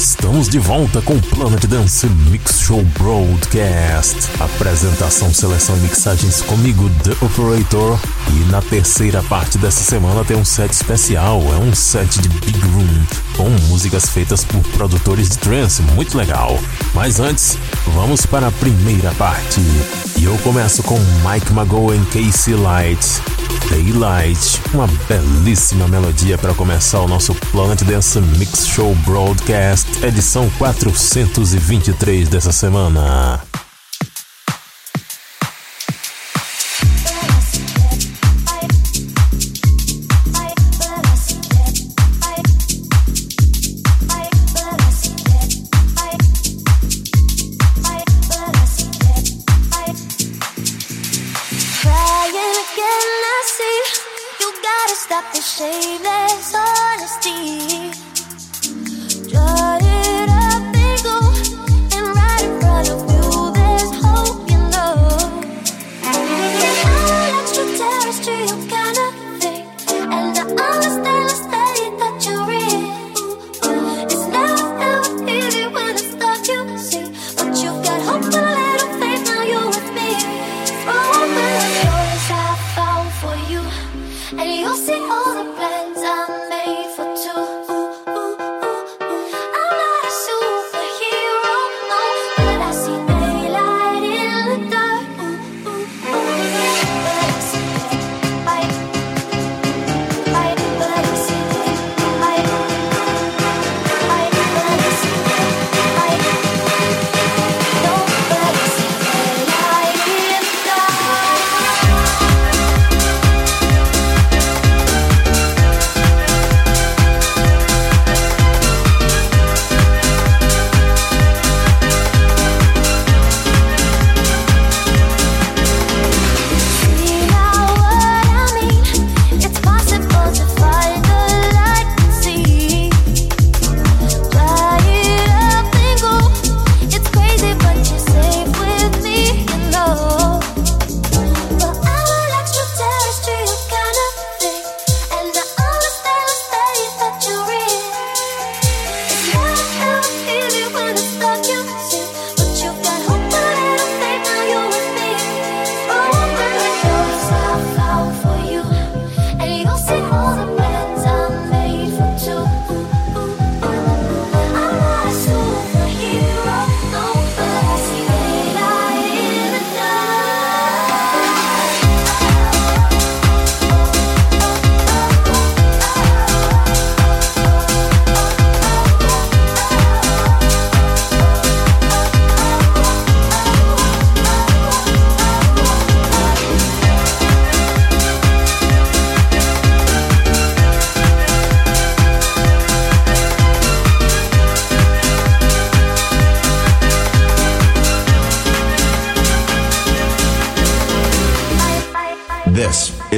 Estamos de volta com Planet Dance Mix Show Broadcast. Apresentação, seleção e mixagens comigo, The Operator. E na terceira parte dessa semana tem um set especial. É um set de Big Room com músicas feitas por produtores de trance. Muito legal. Mas antes, vamos para a primeira parte. E eu começo com Mike McGowan Casey Light. Daylight, uma belíssima melodia para começar o nosso Planet Dance Mix Show Broadcast, edição 423 dessa semana.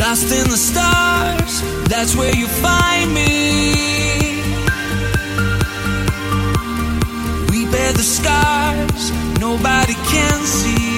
Lost in the stars, that's where you find me. We bear the scars nobody can see.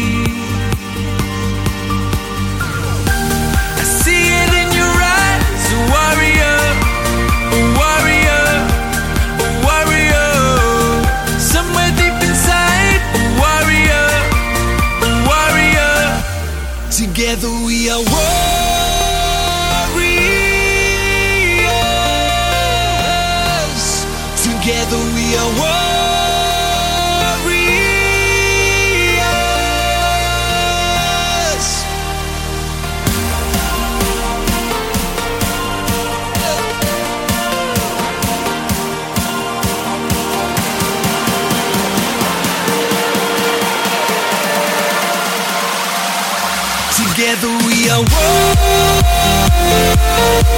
We'll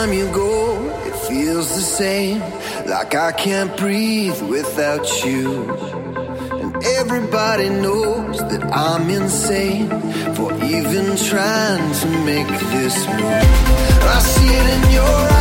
time you go, it feels the same. Like I can't breathe without you. And everybody knows that I'm insane for even trying to make this move. I see it in your eyes.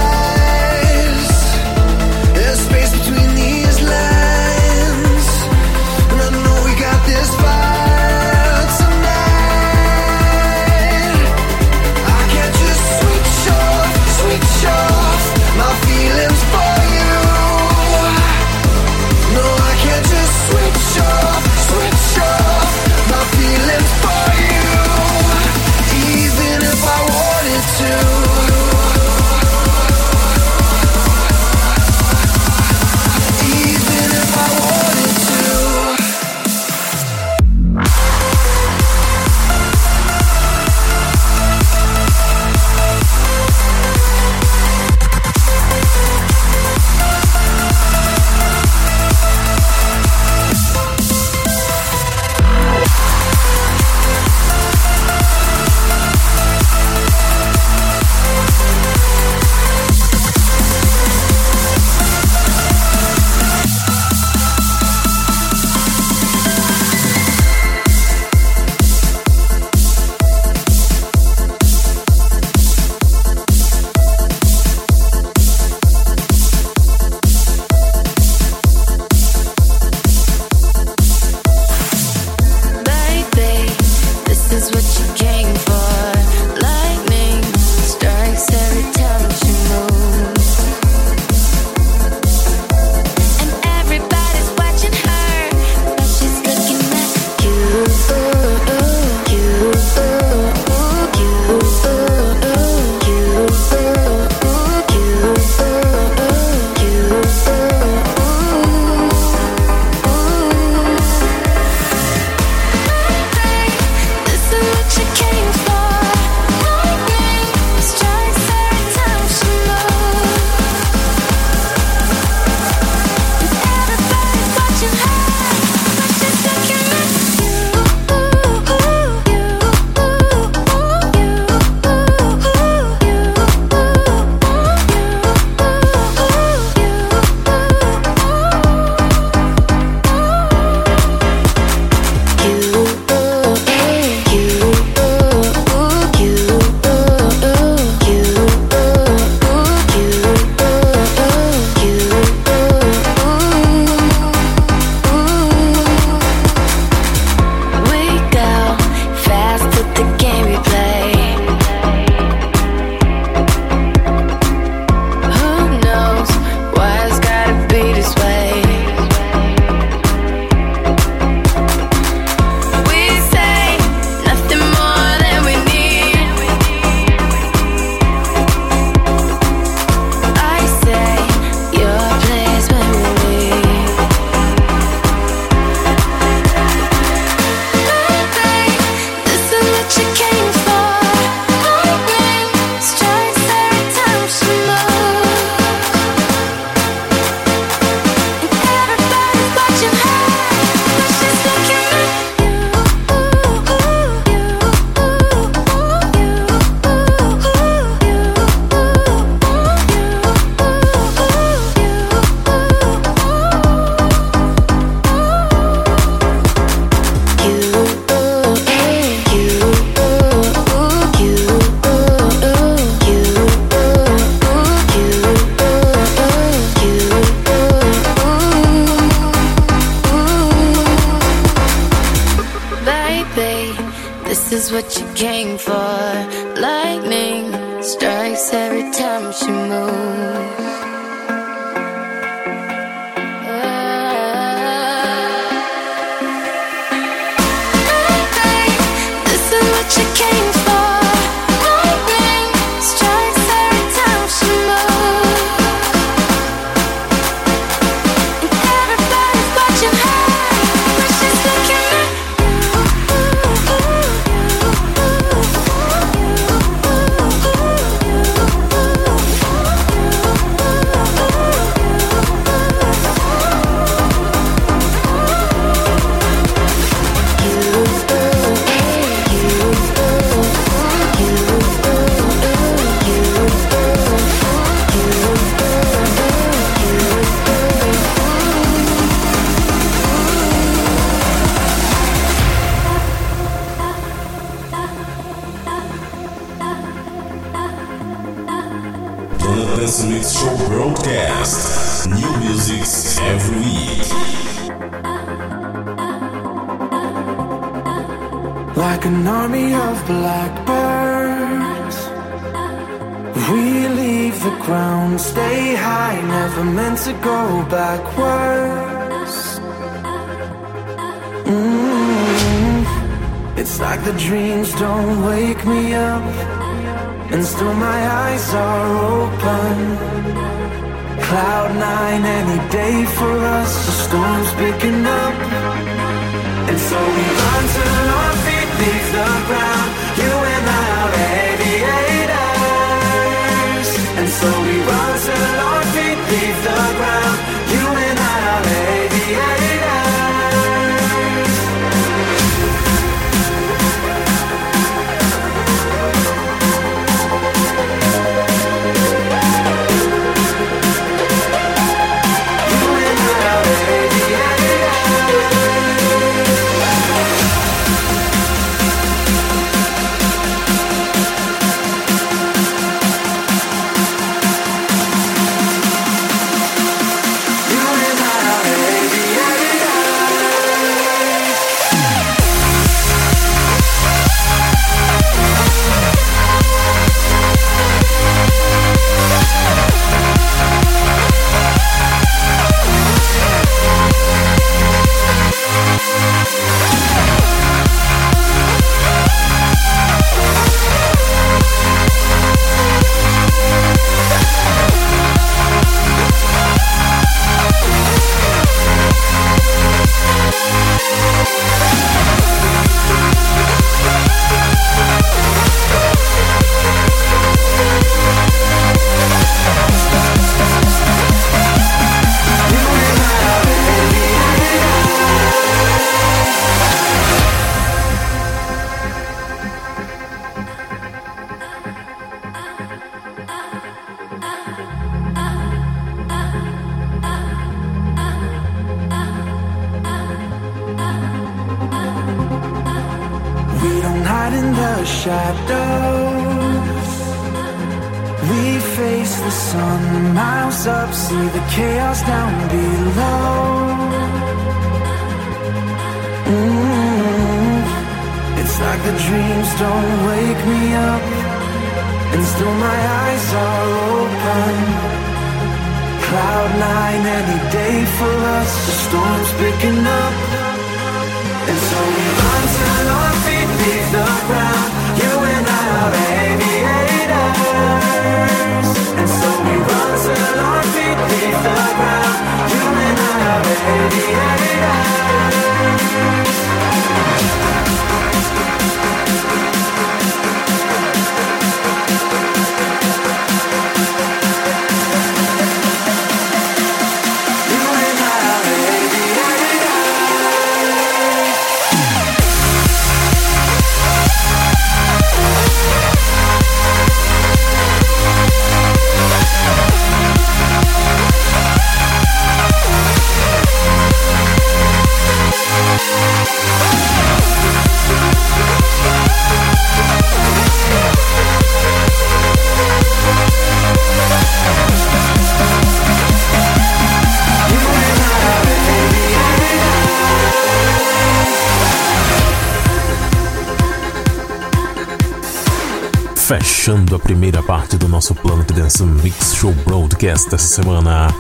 Fechando a primeira parte do nosso Planet Dance Mix Show Broadcast dessa semana,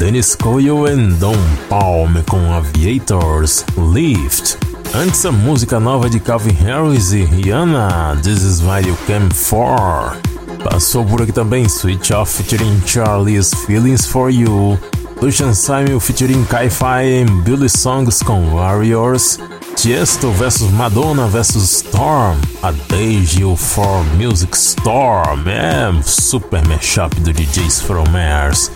Dennis Coyle e Don Palm com Aviators Lift. Antes a música nova de Calvin Harris e Rihanna, This Is What You Came For. Passou por aqui também Switch Off featuring Charlie's Feelings For You, Lucian Simon featuring Kai-Fi e Billy Songs com Warriors, Tiesto vs Madonna vs Storm, a Deji for Music Storm, é super mashup do DJs From Mars.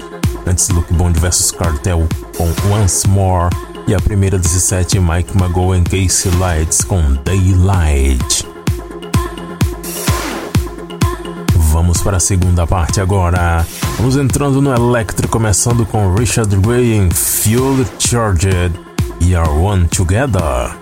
Antes Luke Bond vs Cartel com Once More e a primeira 17 Mike e Casey Lights com Daylight. Vamos para a segunda parte agora. Vamos entrando no electro, começando com Richard Ray em Fuel Charged e Are One Together.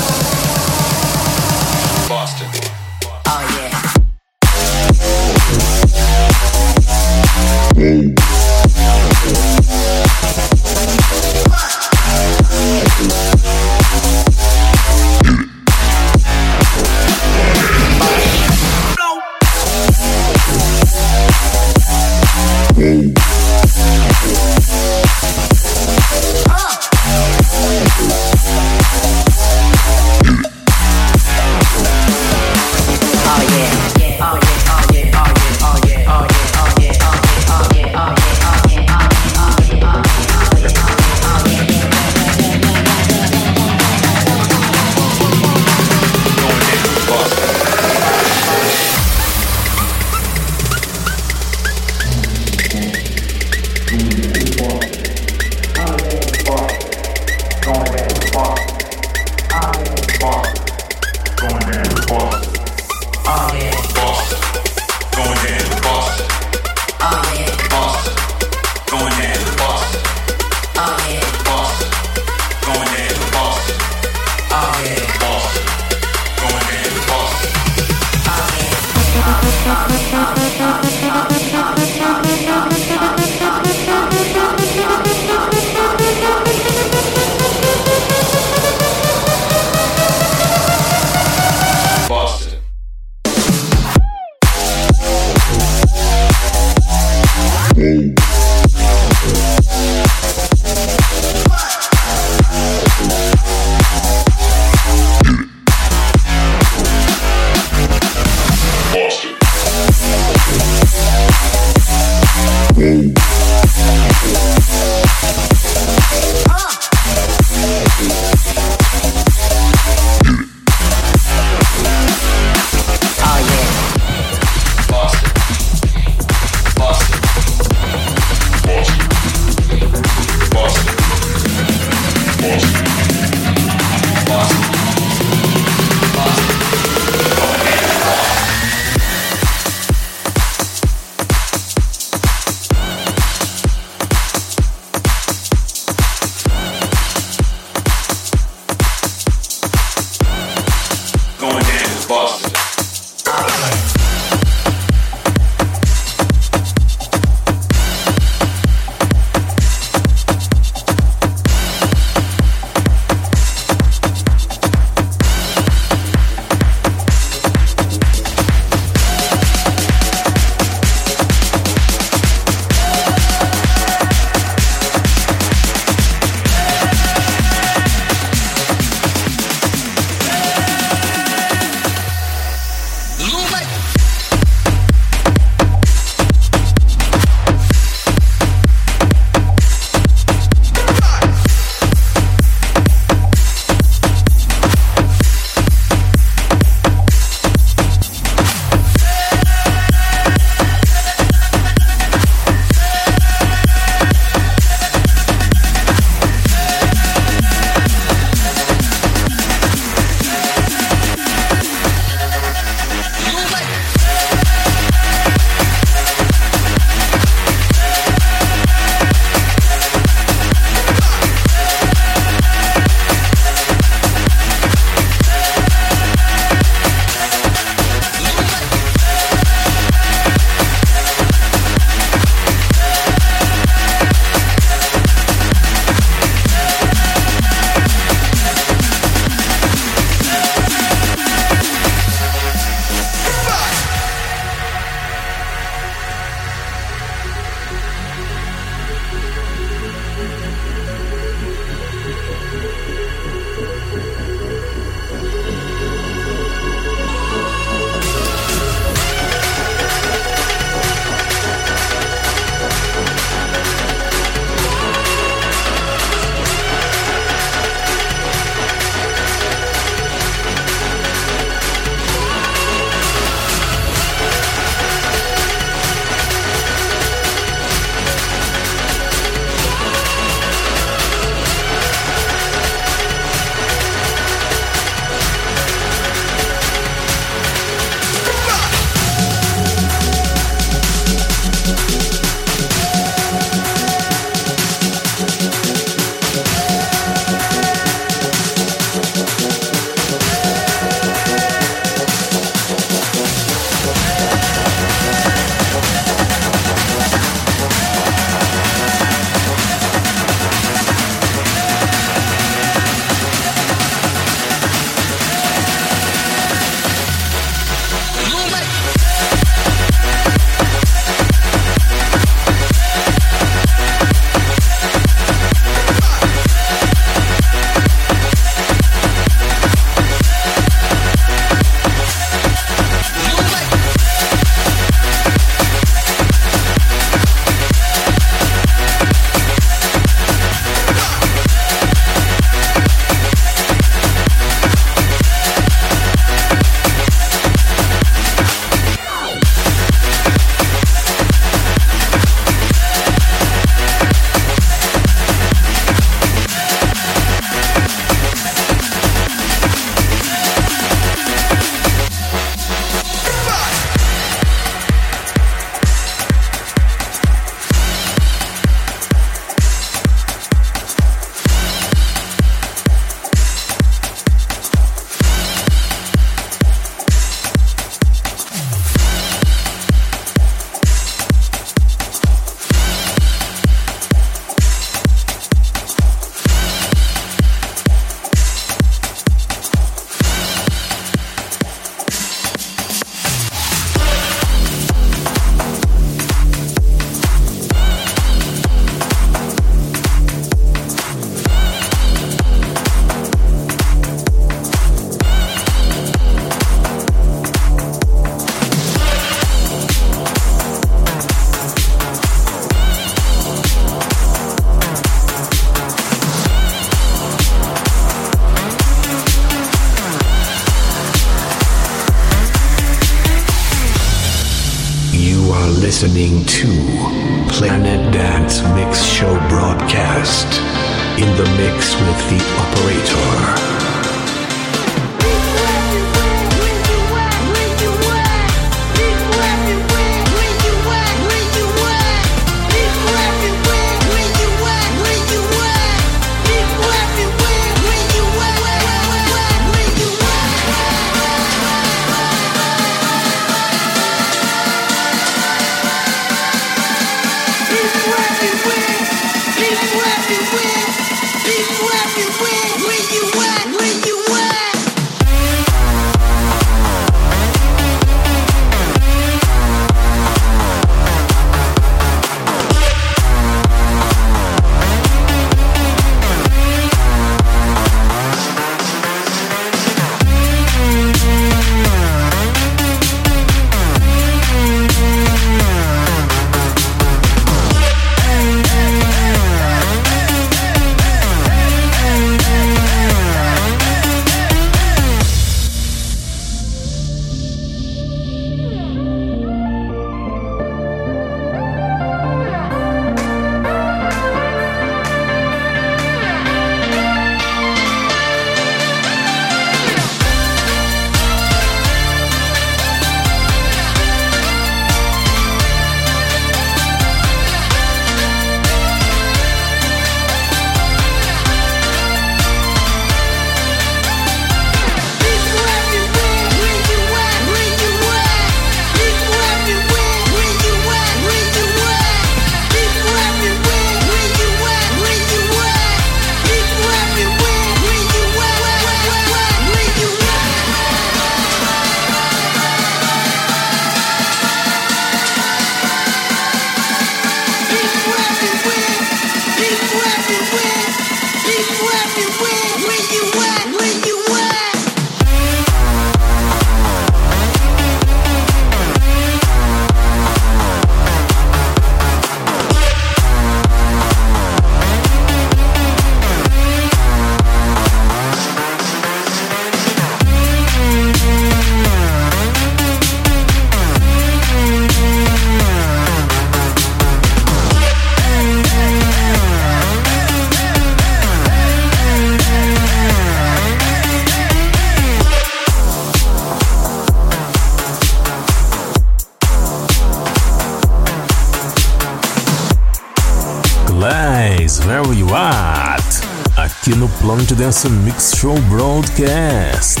Planet Dance Mix Show Broadcast.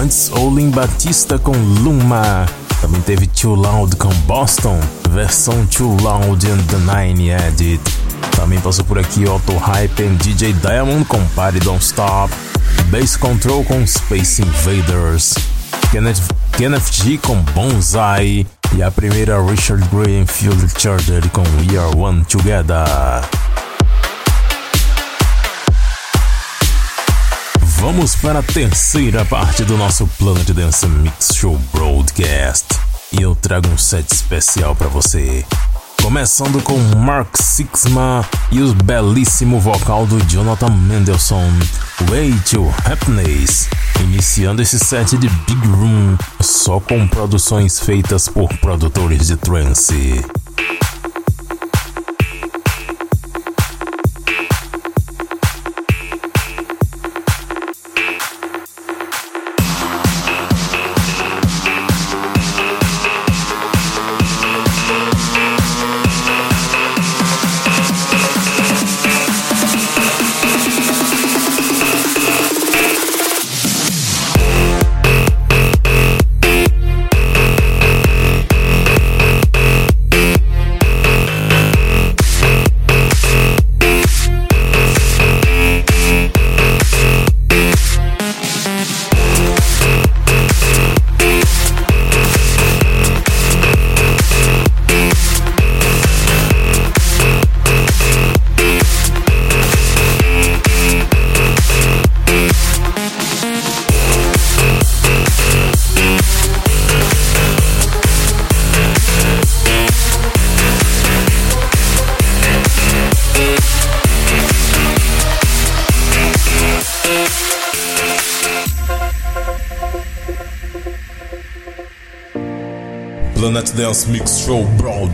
Antes, Olin Batista com Luma. Também teve Too Loud com Boston, versão Too Loud and the Nine Edit. Também passou por aqui Otto Hype and DJ Diamond com Party Don't Stop. Bass Control com Space Invaders. Kenneth, Kenneth G com Bonsai. E a primeira Richard Gray Field Charger com We Are One Together. Vamos para a terceira parte do nosso Planet Dance Mix Show Broadcast. E eu trago um set especial para você. Começando com Mark Sixma e o belíssimo vocal do Jonathan Mendelssohn, Way to Happiness. Iniciando esse set de Big Room, só com produções feitas por produtores de trance.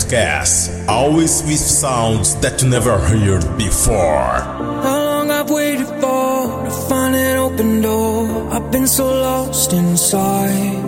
Broadcast, always with sounds that you never heard before. How long I've waited for to find an open door. I've been so lost inside.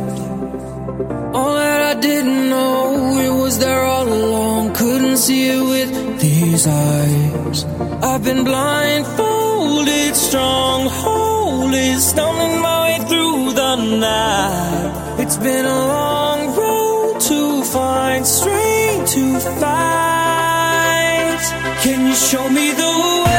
All that I didn't know, it was there all along. Couldn't see it with these eyes. I've been blindfolded, strongholded, stumbling my way through the night. It's been a long road to find strength to fight. Can you show me the way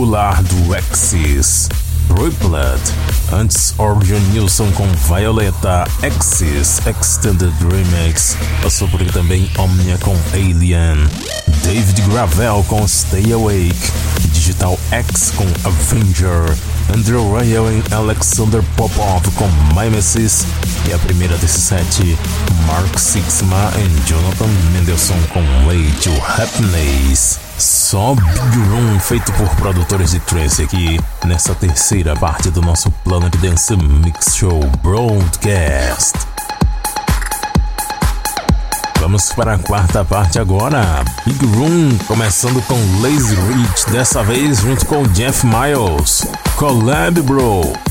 espetacular do Axis. Riplet, antes Organ Nilsson com Violeta, Axis Extended Remix, passou por aqui também Omnia com Alien, David Gravel com Stay Awake, Digital X com Avenger, Andrew Royal e Alexander Popov com Mimesis e a primeira desse set, Mark Sixma e Jonathan Mendelssohn com Way to Happiness. Só Big Room feito por produtores de trance aqui nessa terceira parte do nosso Planet Dance Mix Show Broadcast. Vamos para a quarta parte agora. Big Room começando com Lazy Rich, dessa vez junto com Jeff Miles. Collab Bro.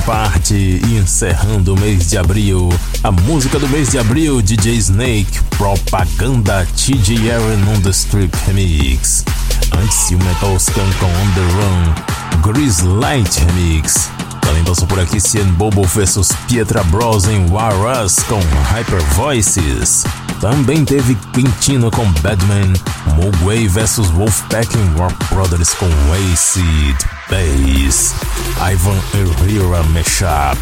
Parte e encerrando o mês de abril, a música do mês de abril, DJ Snake, Propaganda TJ Aaron on the Strip Remix. Antes, o Metal Skunk com On the Run, Grease Light Remix. Também passou por aqui Cien Bobo vs Pietra Bros em War Us com Hyper Voices. Também teve Quintino com Badman, Mogwai vs Wolfpack em War Brothers com Acid Bass, Ivan Herrera Mashup.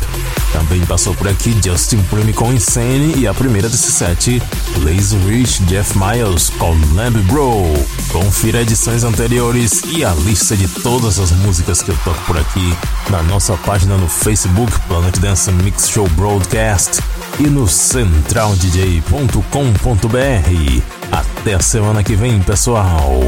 Também passou por aqui Justin Prime com Insane e a primeira desse set, Lazy Rich Jeff Miles com Lamb Bro. Confira edições anteriores e a lista de todas as músicas que eu toco por aqui na nossa página no Facebook Planet Dance Mix Show Broadcast e no centraldj.com.br. Até a semana que vem, pessoal!